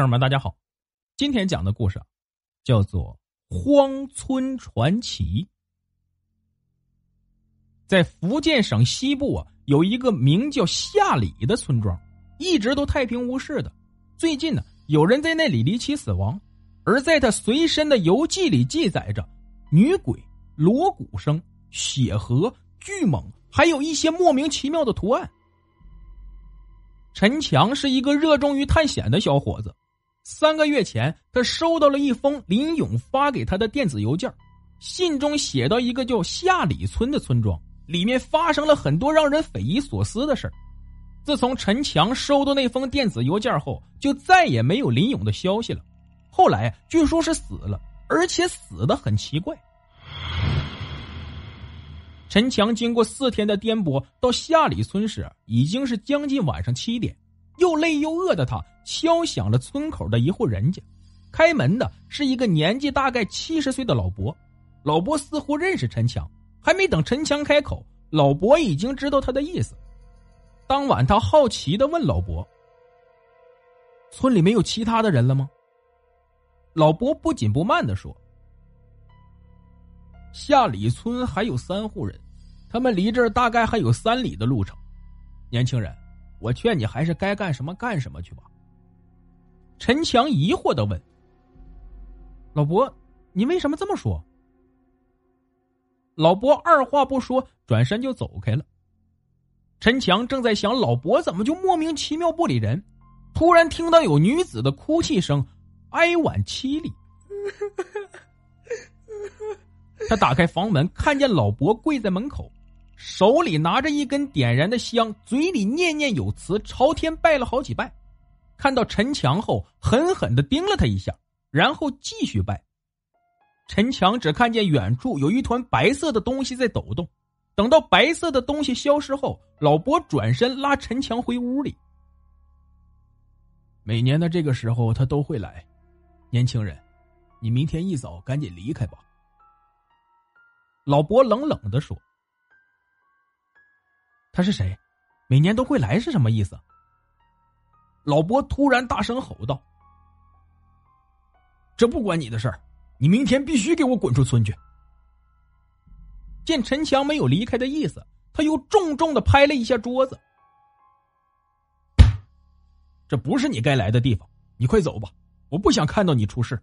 听友们，大家好，今天讲的故事叫做《荒村传奇》。在福建省西部啊，有一个名叫下里的村庄，一直都太平无事的。最近呢，有人在那里离奇死亡，而在他随身的游记里记载着女鬼、锣鼓声、血河、巨蟒，还有一些莫名其妙的图案。陈强是一个热衷于探险的小伙子。三个月前，他收到了一封林勇发给他的电子邮件，信中写到一个叫下里村的村庄，里面发生了很多让人匪夷所思的事自从陈强收到那封电子邮件后，就再也没有林勇的消息了。后来据说是死了，而且死的很奇怪。陈强经过四天的颠簸，到下里村时，已经是将近晚上七点。又累又饿的他敲响了村口的一户人家，开门的是一个年纪大概七十岁的老伯。老伯似乎认识陈强，还没等陈强开口，老伯已经知道他的意思。当晚，他好奇的问老伯：“村里没有其他的人了吗？”老伯不紧不慢的说：“下里村还有三户人，他们离这儿大概还有三里的路程。年轻人。”我劝你还是该干什么干什么去吧。陈强疑惑的问：“老伯，你为什么这么说？”老伯二话不说，转身就走开了。陈强正在想老伯怎么就莫名其妙不理人，突然听到有女子的哭泣声，哀婉凄厉。他打开房门，看见老伯跪在门口。手里拿着一根点燃的香，嘴里念念有词，朝天拜了好几拜。看到陈强后，狠狠的盯了他一下，然后继续拜。陈强只看见远处有一团白色的东西在抖动。等到白色的东西消失后，老伯转身拉陈强回屋里。每年的这个时候他都会来。年轻人，你明天一早赶紧离开吧。老伯冷冷的说。他是谁？每年都会来是什么意思？老伯突然大声吼道：“这不关你的事儿，你明天必须给我滚出村去！”见陈强没有离开的意思，他又重重的拍了一下桌子：“这不是你该来的地方，你快走吧！我不想看到你出事。”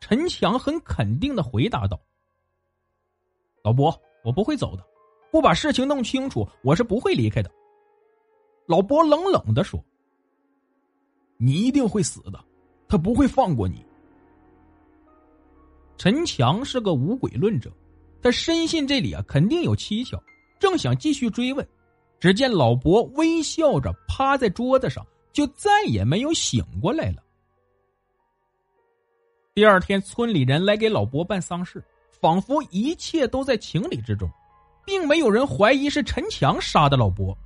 陈强很肯定的回答道：“老伯，我不会走的。”不把事情弄清楚，我是不会离开的。老伯冷冷的说：“你一定会死的，他不会放过你。”陈强是个无鬼论者，他深信这里啊肯定有蹊跷，正想继续追问，只见老伯微笑着趴在桌子上，就再也没有醒过来了。第二天，村里人来给老伯办丧事，仿佛一切都在情理之中。并没有人怀疑是陈强杀的老伯。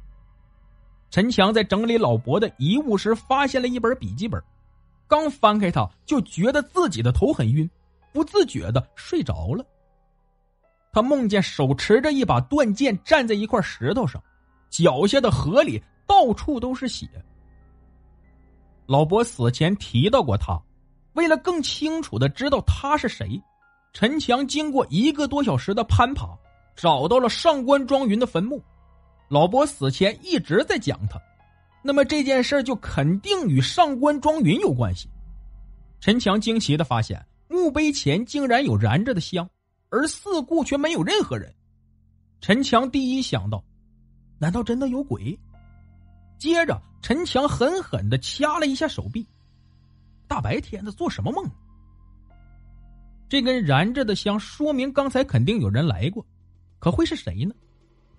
陈强在整理老伯的遗物时，发现了一本笔记本，刚翻开它，就觉得自己的头很晕，不自觉的睡着了。他梦见手持着一把断剑，站在一块石头上，脚下的河里到处都是血。老伯死前提到过他，为了更清楚的知道他是谁，陈强经过一个多小时的攀爬。找到了上官庄云的坟墓，老伯死前一直在讲他，那么这件事就肯定与上官庄云有关系。陈强惊奇的发现墓碑前竟然有燃着的香，而四顾却没有任何人。陈强第一想到，难道真的有鬼？接着，陈强狠狠的掐了一下手臂，大白天的做什么梦？这根燃着的香说明刚才肯定有人来过。可会是谁呢？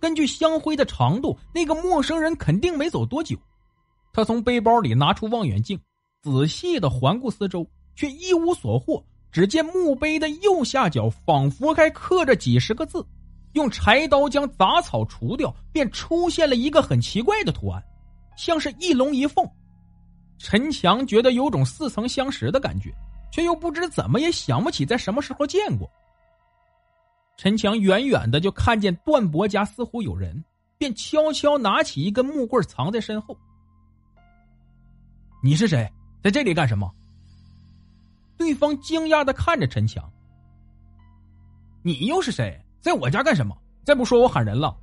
根据香灰的长度，那个陌生人肯定没走多久。他从背包里拿出望远镜，仔细的环顾四周，却一无所获。只见墓碑的右下角仿佛还刻着几十个字，用柴刀将杂草除掉，便出现了一个很奇怪的图案，像是一龙一凤。陈强觉得有种似曾相识的感觉，却又不知怎么也想不起在什么时候见过。陈强远远的就看见段博家似乎有人，便悄悄拿起一根木棍藏在身后。你是谁？在这里干什么？对方惊讶的看着陈强：“你又是谁？在我家干什么？再不说我喊人了。”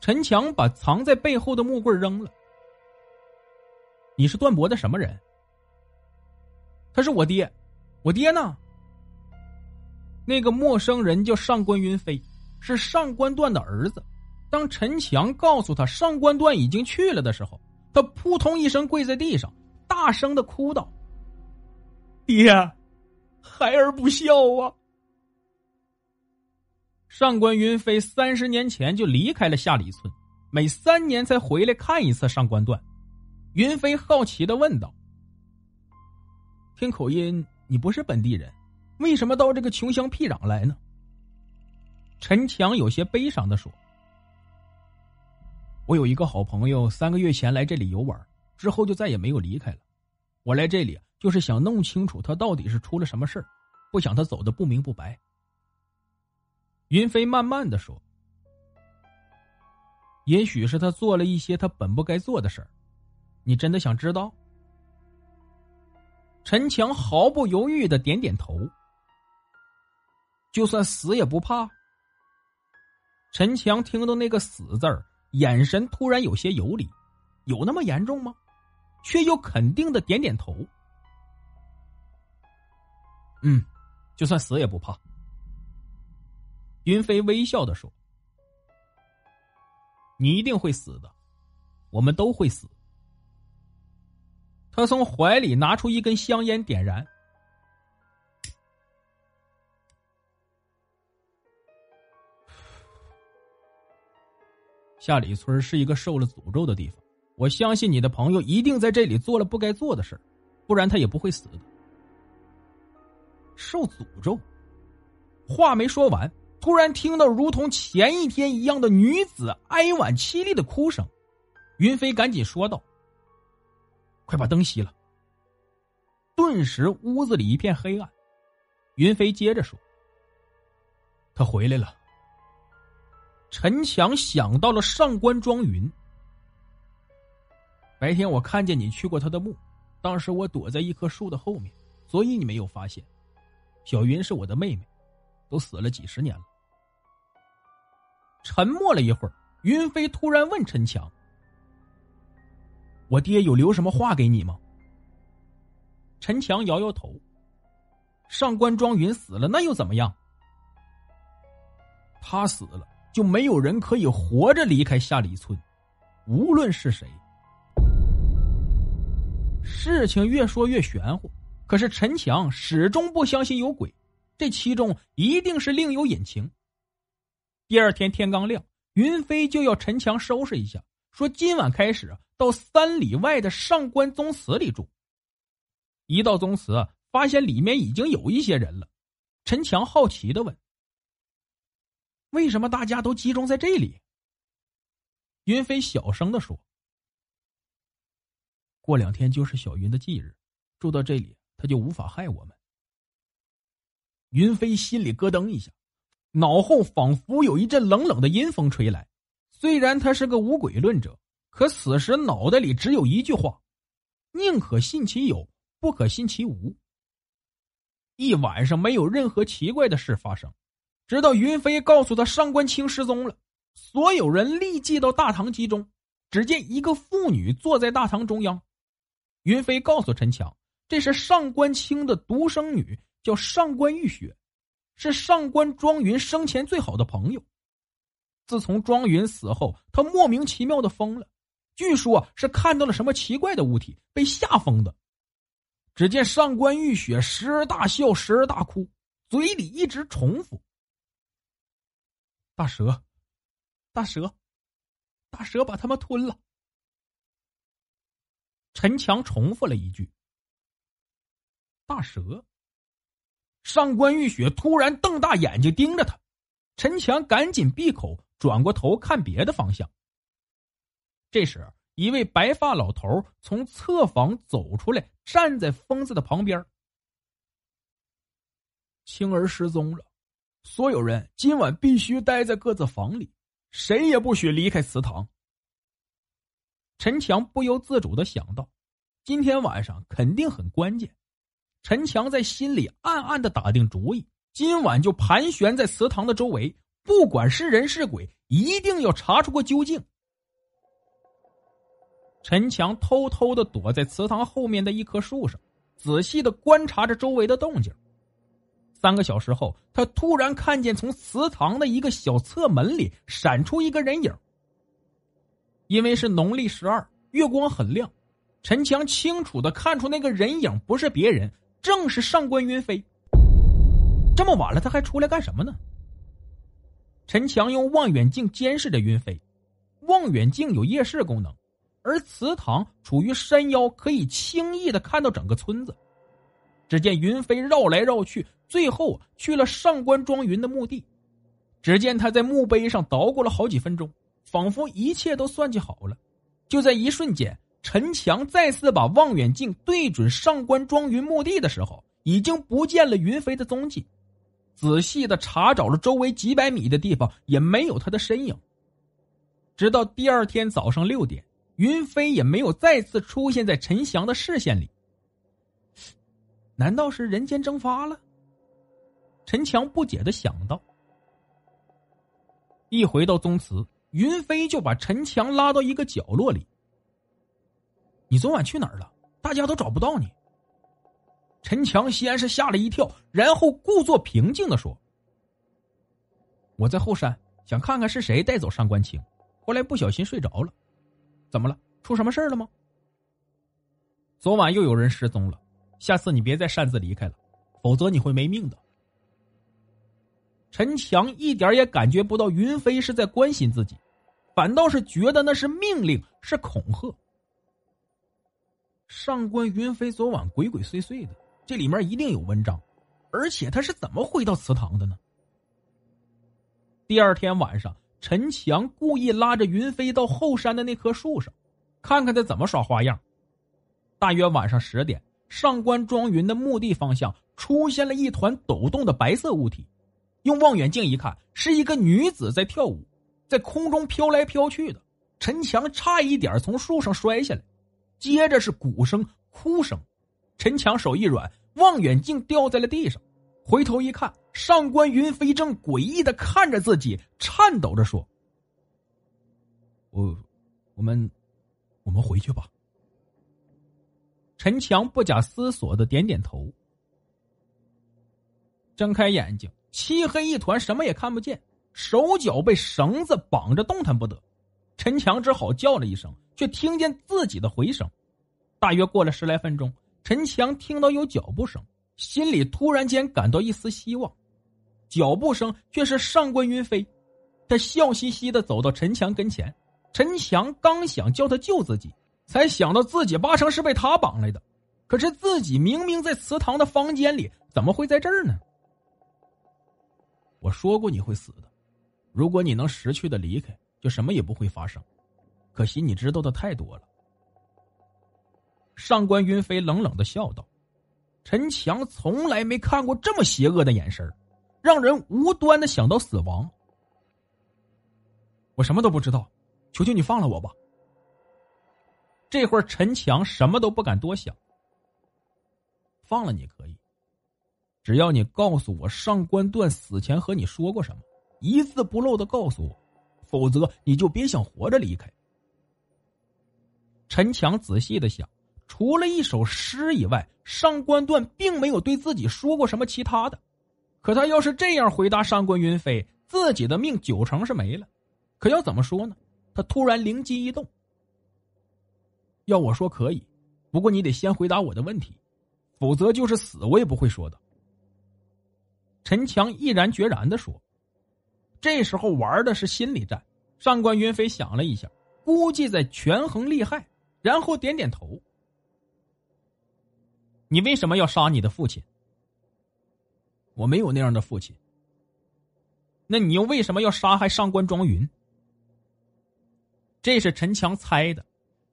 陈强把藏在背后的木棍扔了。“你是段博的什么人？”“他是我爹，我爹呢？”那个陌生人叫上官云飞，是上官段的儿子。当陈强告诉他上官段已经去了的时候，他扑通一声跪在地上，大声的哭道：“爹，孩儿不孝啊！”上官云飞三十年前就离开了下里村，每三年才回来看一次上官段。云飞好奇的问道：“听口音，你不是本地人？”为什么到这个穷乡僻壤来呢？陈强有些悲伤的说：“我有一个好朋友，三个月前来这里游玩，之后就再也没有离开了。我来这里就是想弄清楚他到底是出了什么事，不想他走的不明不白。”云飞慢慢的说：“也许是他做了一些他本不该做的事儿，你真的想知道？”陈强毫不犹豫的点点头。就算死也不怕。陈强听到那个“死”字儿，眼神突然有些游离，有那么严重吗？却又肯定的点点头。嗯，就算死也不怕。云飞微笑的说：“你一定会死的，我们都会死。”他从怀里拿出一根香烟，点燃。下里村是一个受了诅咒的地方，我相信你的朋友一定在这里做了不该做的事不然他也不会死的。受诅咒？话没说完，突然听到如同前一天一样的女子哀婉凄厉的哭声，云飞赶紧说道：“快把灯熄了。”顿时屋子里一片黑暗。云飞接着说：“他回来了。”陈强想到了上官庄云。白天我看见你去过他的墓，当时我躲在一棵树的后面，所以你没有发现。小云是我的妹妹，都死了几十年了。沉默了一会儿，云飞突然问陈强：“我爹有留什么话给你吗？”陈强摇摇头：“上官庄云死了，那又怎么样？他死了。”就没有人可以活着离开下里村，无论是谁。事情越说越玄乎，可是陈强始终不相信有鬼，这其中一定是另有隐情。第二天天刚亮，云飞就要陈强收拾一下，说今晚开始到三里外的上官宗祠里住。一到宗祠，发现里面已经有一些人了，陈强好奇的问。为什么大家都集中在这里？云飞小声的说：“过两天就是小云的忌日，住到这里，他就无法害我们。”云飞心里咯噔一下，脑后仿佛有一阵冷冷的阴风吹来。虽然他是个无鬼论者，可此时脑袋里只有一句话：宁可信其有，不可信其无。一晚上没有任何奇怪的事发生。直到云飞告诉他上官清失踪了，所有人立即到大堂集中。只见一个妇女坐在大堂中央。云飞告诉陈强，这是上官清的独生女，叫上官玉雪，是上官庄云生前最好的朋友。自从庄云死后，他莫名其妙的疯了，据说是看到了什么奇怪的物体，被吓疯的。只见上官玉雪时而大笑，时而大哭，嘴里一直重复。大蛇，大蛇，大蛇把他们吞了。陈强重复了一句：“大蛇。”上官玉雪突然瞪大眼睛盯着他，陈强赶紧闭口，转过头看别的方向。这时，一位白发老头从侧房走出来，站在疯子的旁边。青儿失踪了，所有人今晚必须待在各自房里，谁也不许离开祠堂。陈强不由自主的想到，今天晚上肯定很关键。陈强在心里暗暗的打定主意，今晚就盘旋在祠堂的周围，不管是人是鬼，一定要查出个究竟。陈强偷偷的躲在祠堂后面的一棵树上，仔细的观察着周围的动静。三个小时后，他突然看见从祠堂的一个小侧门里闪出一个人影。因为是农历十二，月光很亮，陈强清楚的看出那个人影不是别人。正是上官云飞。这么晚了，他还出来干什么呢？陈强用望远镜监视着云飞。望远镜有夜视功能，而祠堂处于山腰，可以轻易的看到整个村子。只见云飞绕来绕去，最后去了上官庄云的墓地。只见他在墓碑上捣鼓了好几分钟，仿佛一切都算计好了。就在一瞬间。陈强再次把望远镜对准上官庄云墓地的时候，已经不见了云飞的踪迹。仔细的查找了周围几百米的地方，也没有他的身影。直到第二天早上六点，云飞也没有再次出现在陈翔的视线里。难道是人间蒸发了？陈强不解的想到。一回到宗祠，云飞就把陈强拉到一个角落里。你昨晚去哪儿了？大家都找不到你。陈强先是吓了一跳，然后故作平静的说：“我在后山，想看看是谁带走上官清，后来不小心睡着了。怎么了？出什么事了吗？昨晚又有人失踪了，下次你别再擅自离开了，否则你会没命的。”陈强一点也感觉不到云飞是在关心自己，反倒是觉得那是命令，是恐吓。上官云飞昨晚鬼鬼祟祟的，这里面一定有文章，而且他是怎么回到祠堂的呢？第二天晚上，陈强故意拉着云飞到后山的那棵树上，看看他怎么耍花样。大约晚上十点，上官庄云的墓地方向出现了一团抖动的白色物体，用望远镜一看，是一个女子在跳舞，在空中飘来飘去的。陈强差一点从树上摔下来。接着是鼓声、哭声，陈强手一软，望远镜掉在了地上，回头一看，上官云飞正诡异的看着自己，颤抖着说：“我，我们，我们回去吧。”陈强不假思索的点点头，睁开眼睛，漆黑一团，什么也看不见，手脚被绳子绑着，动弹不得。陈强只好叫了一声。却听见自己的回声，大约过了十来分钟，陈强听到有脚步声，心里突然间感到一丝希望。脚步声却是上官云飞，他笑嘻嘻的走到陈强跟前。陈强刚想叫他救自己，才想到自己八成是被他绑来的。可是自己明明在祠堂的房间里，怎么会在这儿呢？我说过你会死的，如果你能识趣的离开，就什么也不会发生。可惜你知道的太多了。上官云飞冷冷的笑道：“陈强从来没看过这么邪恶的眼神让人无端的想到死亡。我什么都不知道，求求你放了我吧。”这会儿陈强什么都不敢多想。放了你可以，只要你告诉我上官段死前和你说过什么，一字不漏的告诉我，否则你就别想活着离开。陈强仔细的想，除了一首诗以外，上官段并没有对自己说过什么其他的。可他要是这样回答上官云飞，自己的命九成是没了。可要怎么说呢？他突然灵机一动，要我说可以，不过你得先回答我的问题，否则就是死我也不会说的。陈强毅然决然的说：“这时候玩的是心理战，上官云飞想了一下，估计在权衡利害，然后点点头。你为什么要杀你的父亲？我没有那样的父亲。那你又为什么要杀害上官庄云？这是陈强猜的，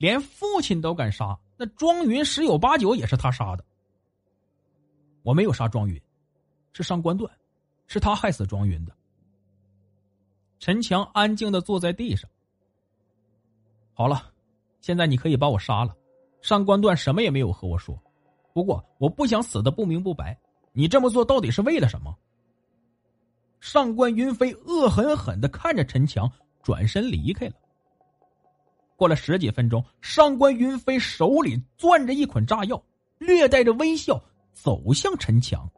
连父亲都敢杀，那庄云十有八九也是他杀的。我没有杀庄云，是上官段，是他害死庄云的。陈强安静的坐在地上。好了，现在你可以把我杀了。上官段什么也没有和我说，不过我不想死的不明不白。你这么做到底是为了什么？上官云飞恶狠狠的看着陈强，转身离开了。过了十几分钟，上官云飞手里攥着一捆炸药，略带着微笑走向陈强。